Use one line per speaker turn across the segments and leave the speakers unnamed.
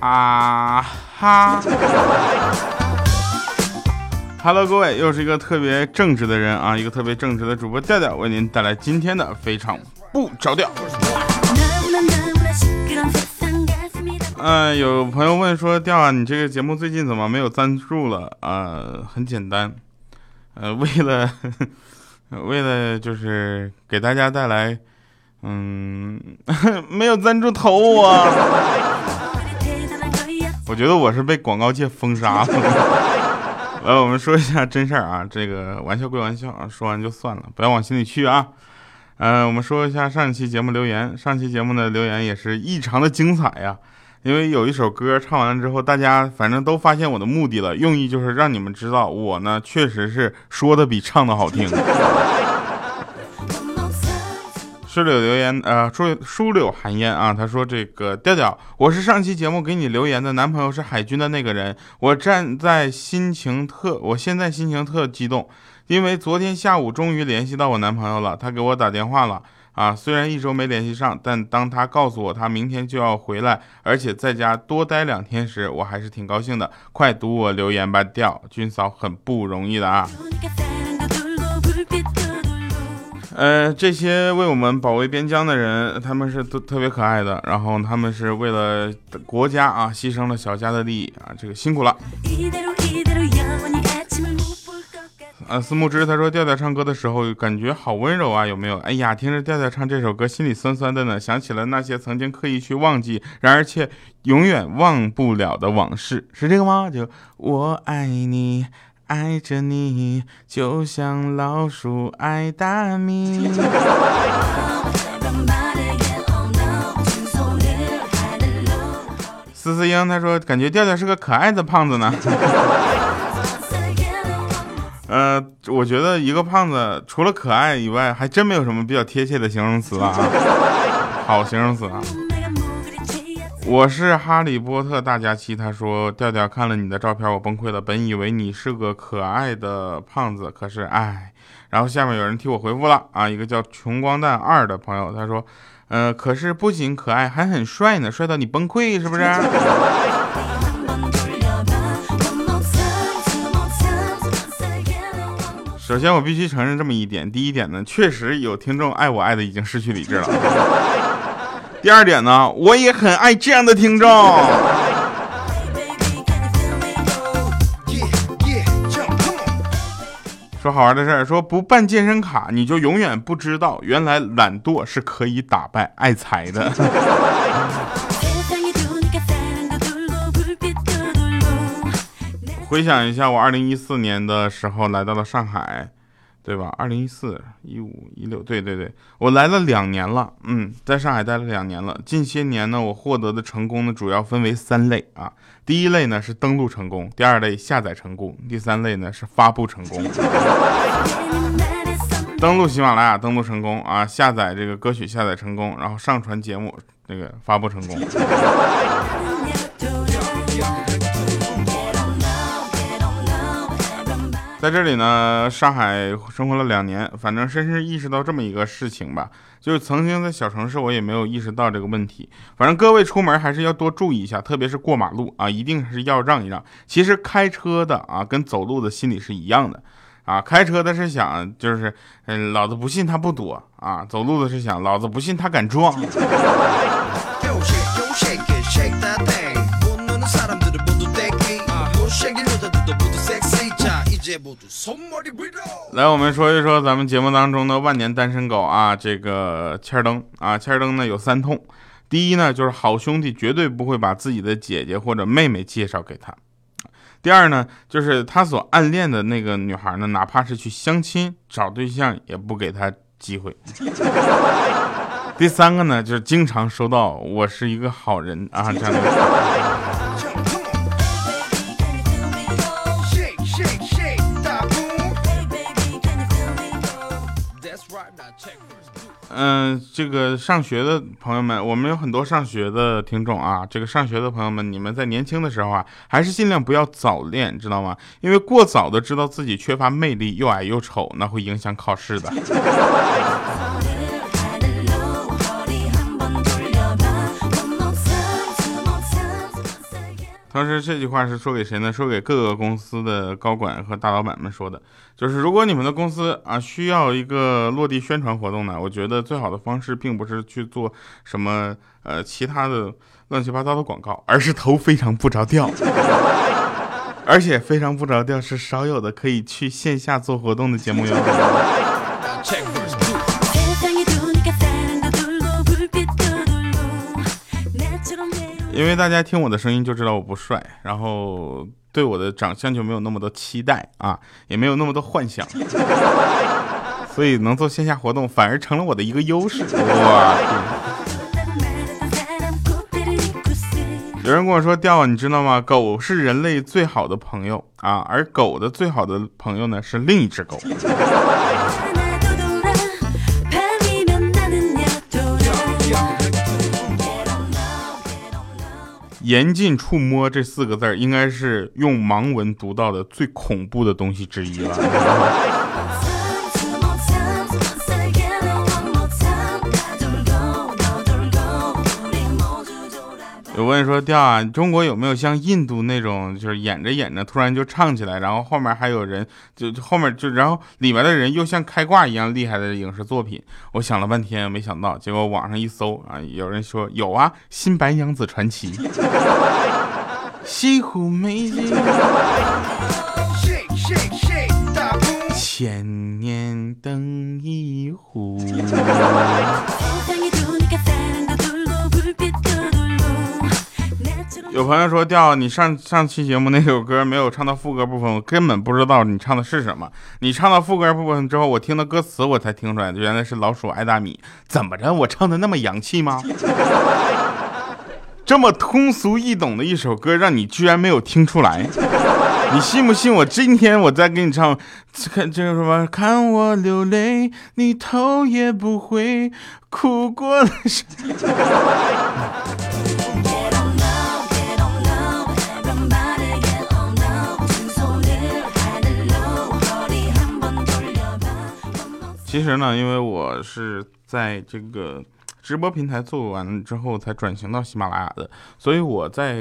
啊哈！Hello，各位，又是一个特别正直的人啊，一个特别正直的主播调调，为您带来今天的非常不着调。嗯，有朋友问说，调啊，你这个节目最近怎么没有赞助了？呃，很简单，呃，为了 为了就是给大家带来，嗯，没有赞助投我。我觉得我是被广告界封杀了。来，我们说一下真事儿啊，这个玩笑归玩笑啊，说完就算了，不要往心里去啊。嗯，我们说一下上一期节目留言，上期节目的留言也是异常的精彩呀，因为有一首歌唱完了之后，大家反正都发现我的目的了，用意就是让你们知道我呢确实是说的比唱的好听。书柳留言，呃，书书柳寒烟啊，他说这个调调，我是上期节目给你留言的男朋友是海军的那个人，我站在心情特，我现在心情特激动，因为昨天下午终于联系到我男朋友了，他给我打电话了啊，虽然一周没联系上，但当他告诉我他明天就要回来，而且在家多待两天时，我还是挺高兴的。快读我留言吧，掉军嫂很不容易的啊。呃，这些为我们保卫边疆的人，他们是都特别可爱的，然后他们是为了国家啊，牺牲了小家的利益啊，这个辛苦了。啊，思慕之他说调调唱歌的时候感觉好温柔啊，有没有？哎呀，听着调调唱这首歌，心里酸酸的呢，想起了那些曾经刻意去忘记，然而却永远忘不了的往事，是这个吗？就我爱你。爱着你，就像老鼠爱大米。思思英他说，感觉调调是个可爱的胖子呢。呃，我觉得一个胖子除了可爱以外，还真没有什么比较贴切的形容词啊。好形容词啊。我是哈利波特大假期，他说调调看了你的照片，我崩溃了。本以为你是个可爱的胖子，可是唉。然后下面有人替我回复了啊，一个叫穷光蛋二的朋友，他说，呃，可是不仅可爱，还很帅呢，帅到你崩溃是不是？首先我必须承认这么一点，第一点呢，确实有听众爱我爱的已经失去理智了。第二点呢，我也很爱这样的听众。说好玩的事儿，说不办健身卡，你就永远不知道，原来懒惰是可以打败爱财的。回想一下，我二零一四年的时候来到了上海。对吧？二零一四、一五、一六，对对对，我来了两年了，嗯，在上海待了两年了。近些年呢，我获得的成功呢，主要分为三类啊。第一类呢是登录成功，第二类下载成功，第三类呢是发布成功。登录喜马拉雅登录成功啊，下载这个歌曲下载成功，然后上传节目那个发布成功。在这里呢，上海生活了两年，反正深深意识到这么一个事情吧，就是曾经在小城市，我也没有意识到这个问题。反正各位出门还是要多注意一下，特别是过马路啊，一定是要让一让。其实开车的啊，跟走路的心理是一样的啊，开车的是想就是，嗯，老子不信他不躲啊，走路的是想老子不信他敢撞。来，我们说一说咱们节目当中的万年单身狗啊，这个千登啊，千登呢有三痛。第一呢，就是好兄弟绝对不会把自己的姐姐或者妹妹介绍给他。第二呢，就是他所暗恋的那个女孩呢，哪怕是去相亲找对象，也不给他机会。第三个呢，就是经常收到“我是一个好人”啊这样的。嗯，这个上学的朋友们，我们有很多上学的听众啊。这个上学的朋友们，你们在年轻的时候啊，还是尽量不要早恋，知道吗？因为过早的知道自己缺乏魅力，又矮又丑，那会影响考试的。同时，这句话是说给谁呢？说给各个公司的高管和大老板们说的，就是如果你们的公司啊需要一个落地宣传活动呢，我觉得最好的方式并不是去做什么呃其他的乱七八糟的广告，而是投非常不着调，而且非常不着调是少有的可以去线下做活动的节目哟。因为大家听我的声音就知道我不帅，然后对我的长相就没有那么多期待啊，也没有那么多幻想，所以能做线下活动反而成了我的一个优势。哇！有人跟我说，调，你知道吗？狗是人类最好的朋友啊，而狗的最好的朋友呢是另一只狗。严禁触摸这四个字应该是用盲文读到的最恐怖的东西之一了。有问说调啊，中国有没有像印度那种，就是演着演着突然就唱起来，然后后面还有人，就后面就然后里面的人又像开挂一样厉害的影视作品？我想了半天没想到，结果网上一搜啊，有人说有啊，《新白娘子传奇》。西湖美景，千年等一壶。有朋友说调你上上期节目那首歌没有唱到副歌部分，我根本不知道你唱的是什么。你唱到副歌部分之后，我听到歌词我才听出来，原来是老鼠爱大米。怎么着，我唱的那么洋气吗？这么通俗易懂的一首歌，让你居然没有听出来？你信不信我今天我再给你唱？看这个什么？看我流泪，你头也不回，哭过了。其实呢，因为我是在这个直播平台做完之后才转型到喜马拉雅的，所以我在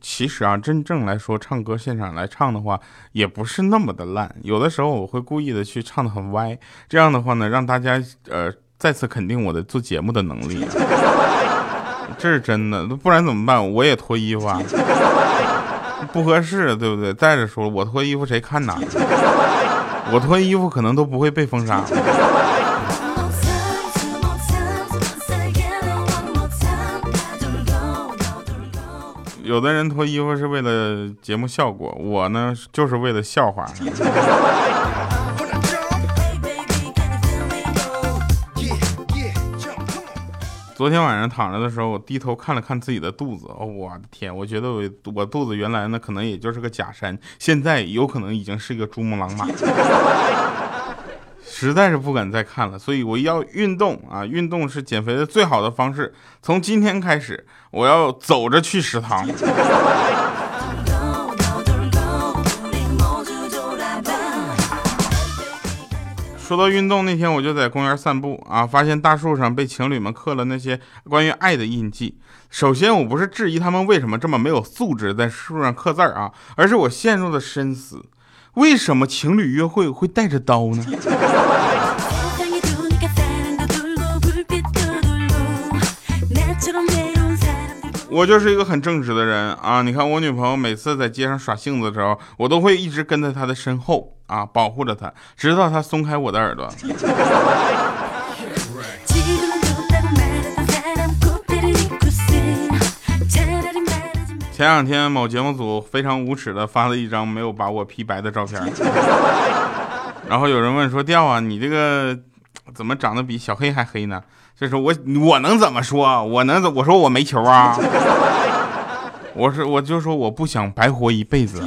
其实啊，真正来说唱歌现场来唱的话，也不是那么的烂。有的时候我会故意的去唱的很歪，这样的话呢，让大家呃再次肯定我的做节目的能力。这是真的，不然怎么办？我也脱衣服啊，不合适，对不对？再者说，我脱衣服谁看呢？我脱衣服可能都不会被封杀。有的人脱衣服是为了节目效果，我呢就是为了笑话。昨天晚上躺着的时候，我低头看了看自己的肚子，哦，我的天！我觉得我我肚子原来呢可能也就是个假山，现在有可能已经是一个珠穆朗玛，实在是不敢再看了。所以我要运动啊，运动是减肥的最好的方式。从今天开始，我要走着去食堂。说到运动，那天我就在公园散步啊，发现大树上被情侣们刻了那些关于爱的印记。首先，我不是质疑他们为什么这么没有素质在树上刻字儿啊，而是我陷入了深思：为什么情侣约会会带着刀呢？我就是一个很正直的人啊！你看我女朋友每次在街上耍性子的时候，我都会一直跟在她的身后啊，保护着她，直到她松开我的耳朵。前两天某节目组非常无耻的发了一张没有把我 P 白的照片，然后有人问说：“调啊，你这个怎么长得比小黑还黑呢？”这是我我能怎么说？我能怎我说我没球啊？我是我就说我不想白活一辈子。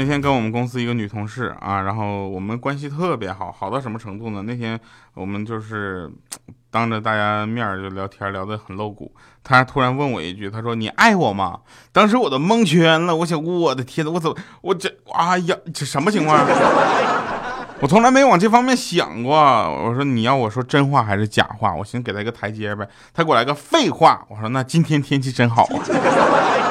那天跟我们公司一个女同事啊，然后我们关系特别好，好到什么程度呢？那天我们就是当着大家面就聊天，聊得很露骨。她突然问我一句，她说：“你爱我吗？”当时我都蒙圈了，我想，我的天呐，我怎么，我这，哎呀，这什么情况？我从来没往这方面想过。我说你要我说真话还是假话？我寻思给他一个台阶呗。他给我来个废话。我说那今天天气真好啊。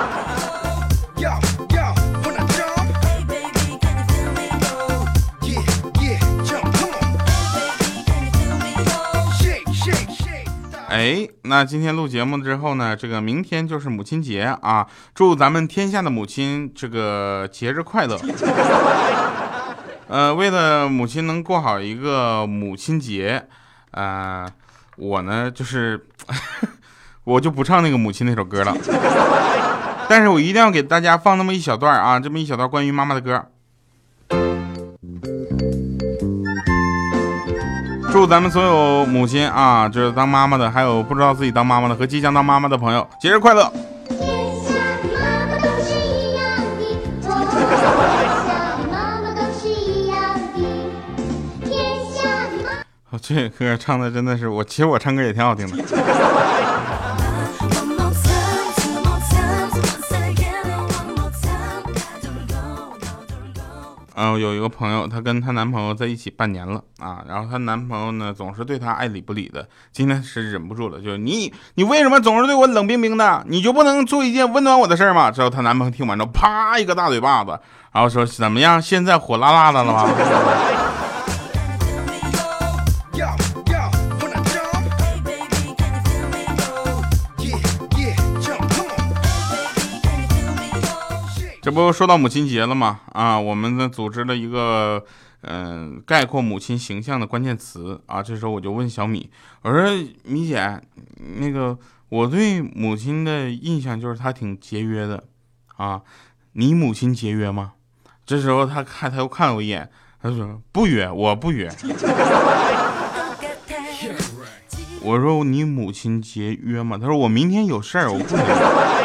哎，那今天录节目之后呢，这个明天就是母亲节啊，祝咱们天下的母亲这个节日快乐。呃，为了母亲能过好一个母亲节，啊，我呢就是，我就不唱那个母亲那首歌了，但是我一定要给大家放那么一小段啊，这么一小段关于妈妈的歌。祝咱们所有母亲啊，就是当妈妈的，还有不知道自己当妈妈的和即将当妈妈的朋友，节日快乐！这歌唱的真的是我，其实我唱歌也挺好听的。嗯，有一个朋友，她跟她男朋友在一起半年了啊，然后她男朋友呢总是对她爱理不理的。今天是忍不住了，就你，你为什么总是对我冷冰冰的？你就不能做一件温暖我的事儿吗？之后她男朋友听完之后，啪一个大嘴巴子，然后说怎么样？现在火辣辣的了吗？这不说到母亲节了吗？啊，我们呢组织了一个，嗯，概括母亲形象的关键词啊。这时候我就问小米，我说米姐，那个我对母亲的印象就是她挺节约的，啊，你母亲节约吗？这时候她看她又看了我一眼，她说不约，我不约。我说你母亲节约吗？她说我明天有事儿，我不约。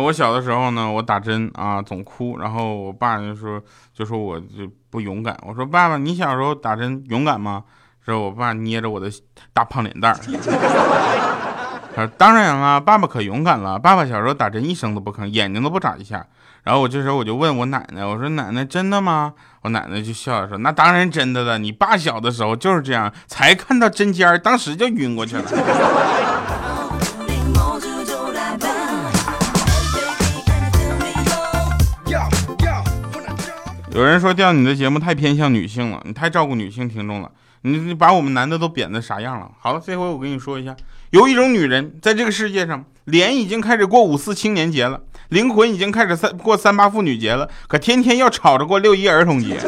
我小的时候呢，我打针啊总哭，然后我爸就说就说我就不勇敢。我说爸爸，你小时候打针勇敢吗？之后我爸捏着我的大胖脸蛋儿，他说当然了，爸爸可勇敢了。爸爸小时候打针一声都不吭，眼睛都不眨一下。然后我这时候我就问我奶奶，我说奶奶真的吗？我奶奶就笑着说那当然真的了，你爸小的时候就是这样，才看到针尖儿，当时就晕过去了。有人说调你的节目太偏向女性了，你太照顾女性听众了，你你把我们男的都贬得啥样了？好了，这回我跟你说一下，有一种女人在这个世界上，脸已经开始过五四青年节了，灵魂已经开始三过三八妇女节了，可天天要吵着过六一儿童节。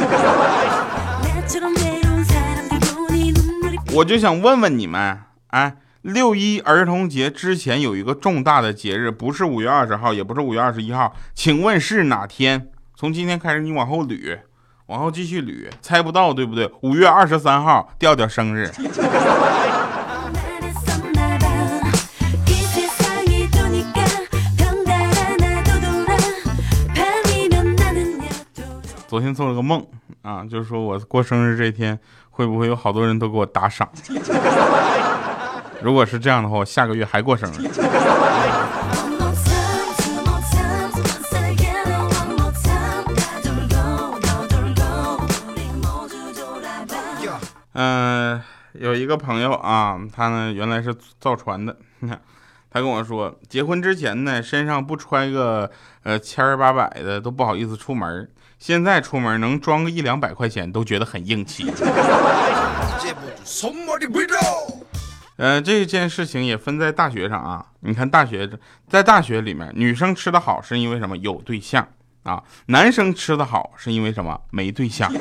我就想问问你们，哎，六一儿童节之前有一个重大的节日，不是五月二十号，也不是五月二十一号，请问是哪天？从今天开始，你往后捋，往后继续捋，猜不到对不对？五月二十三号，调调生日。昨天做了个梦啊，就是说我过生日这天，会不会有好多人都给我打赏？如果是这样的话，我下个月还过生日。嗯，有一个朋友啊，他呢原来是造船的，他跟我说，结婚之前呢身上不揣个呃千儿八百的都不好意思出门，现在出门能装个一两百块钱都觉得很硬气。呃，这件事情也分在大学上啊，你看大学在大学里面，女生吃的好是因为什么？有对象啊，男生吃的好是因为什么？没对象。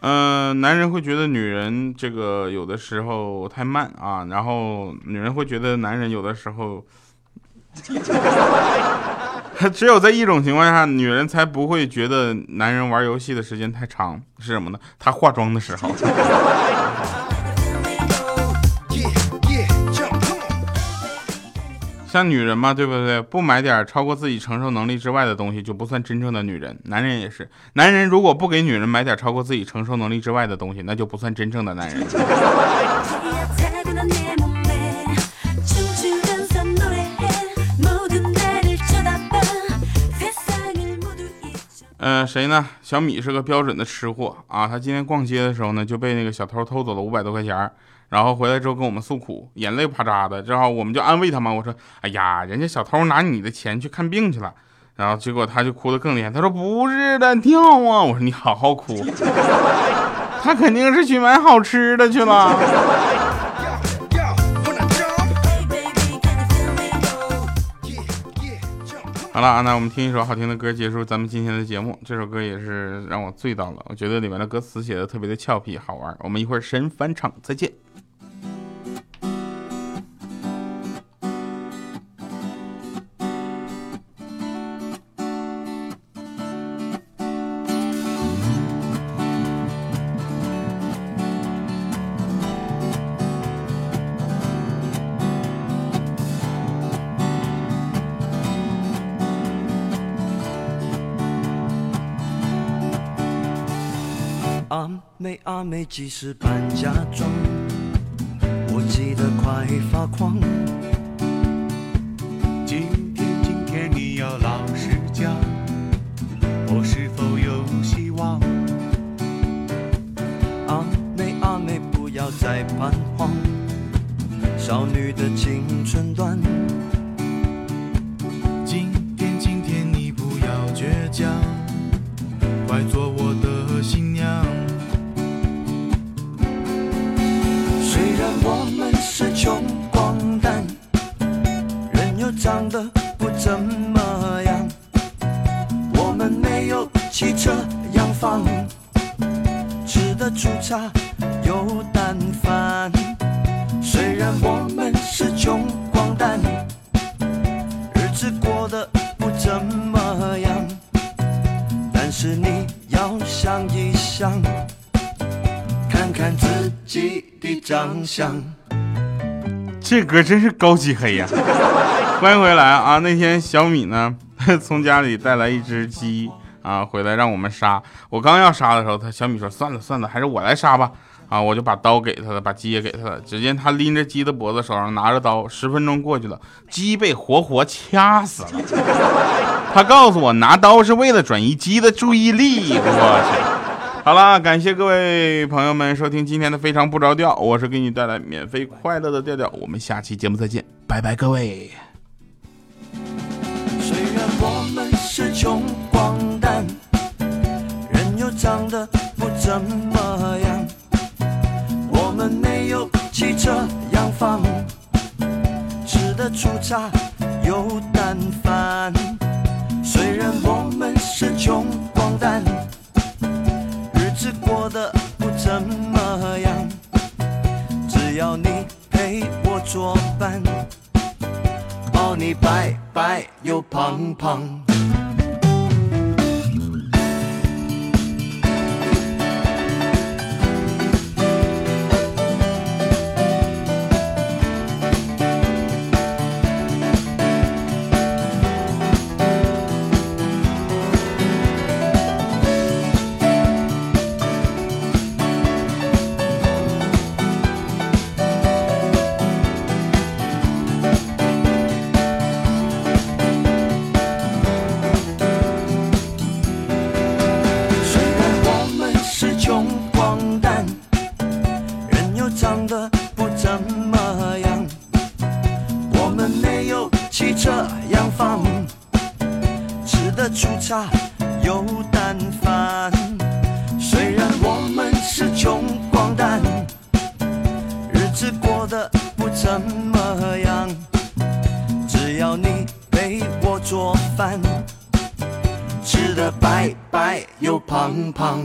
嗯，男人会觉得女人这个有的时候太慢啊，然后女人会觉得男人有的时候 只有在一种情况下，女人才不会觉得男人玩游戏的时间太长，是什么呢？他化妆的时候。像女人嘛，对不对？不买点超过自己承受能力之外的东西，就不算真正的女人。男人也是，男人如果不给女人买点超过自己承受能力之外的东西，那就不算真正的男人。嗯，谁呢？小米是个标准的吃货啊！他今天逛街的时候呢，就被那个小偷偷走了五百多块钱，然后回来之后跟我们诉苦，眼泪啪嚓的。正好我们就安慰他嘛，我说：“哎呀，人家小偷拿你的钱去看病去了。”然后结果他就哭的更厉害，他说：“不是的，跳啊！”我说：“你好好哭，他肯定是去买好吃的去了。”好了，那我们听一首好听的歌，结束咱们今天的节目。这首歌也是让我醉到了，我觉得里面的歌词写的特别的俏皮好玩。我们一会儿神返场，再见。
阿妹阿妹，几时搬家装？我急得快发狂。
要
想一想，看看自己的长相。
这歌真是高级黑呀！欢迎回来啊！那天小米呢，从家里带来一只鸡啊，回来让我们杀。我刚要杀的时候，他小米说：“算了算了，还是我来杀吧。”啊，我就把刀给他了，把鸡也给他了。只见他拎着鸡的脖子，手上拿着刀。十分钟过去了，鸡被活活掐死了。他告诉我，拿刀是为了转移鸡的注意力。我去。好了，感谢各位朋友们收听今天的非常不着调，我是给你带来免费快乐的调调，我们下期节目再见，拜拜各位。
虽然我们是穷光蛋，人又长得不怎么粗茶又淡饭。虽然我们是穷光蛋。日子过得不怎么样，只要你陪我作伴，抱你白白又胖胖。这样放，吃的粗茶有淡饭，虽然我们是穷光蛋，日子过得不怎么样。只要你陪我做饭，吃的白白又胖胖。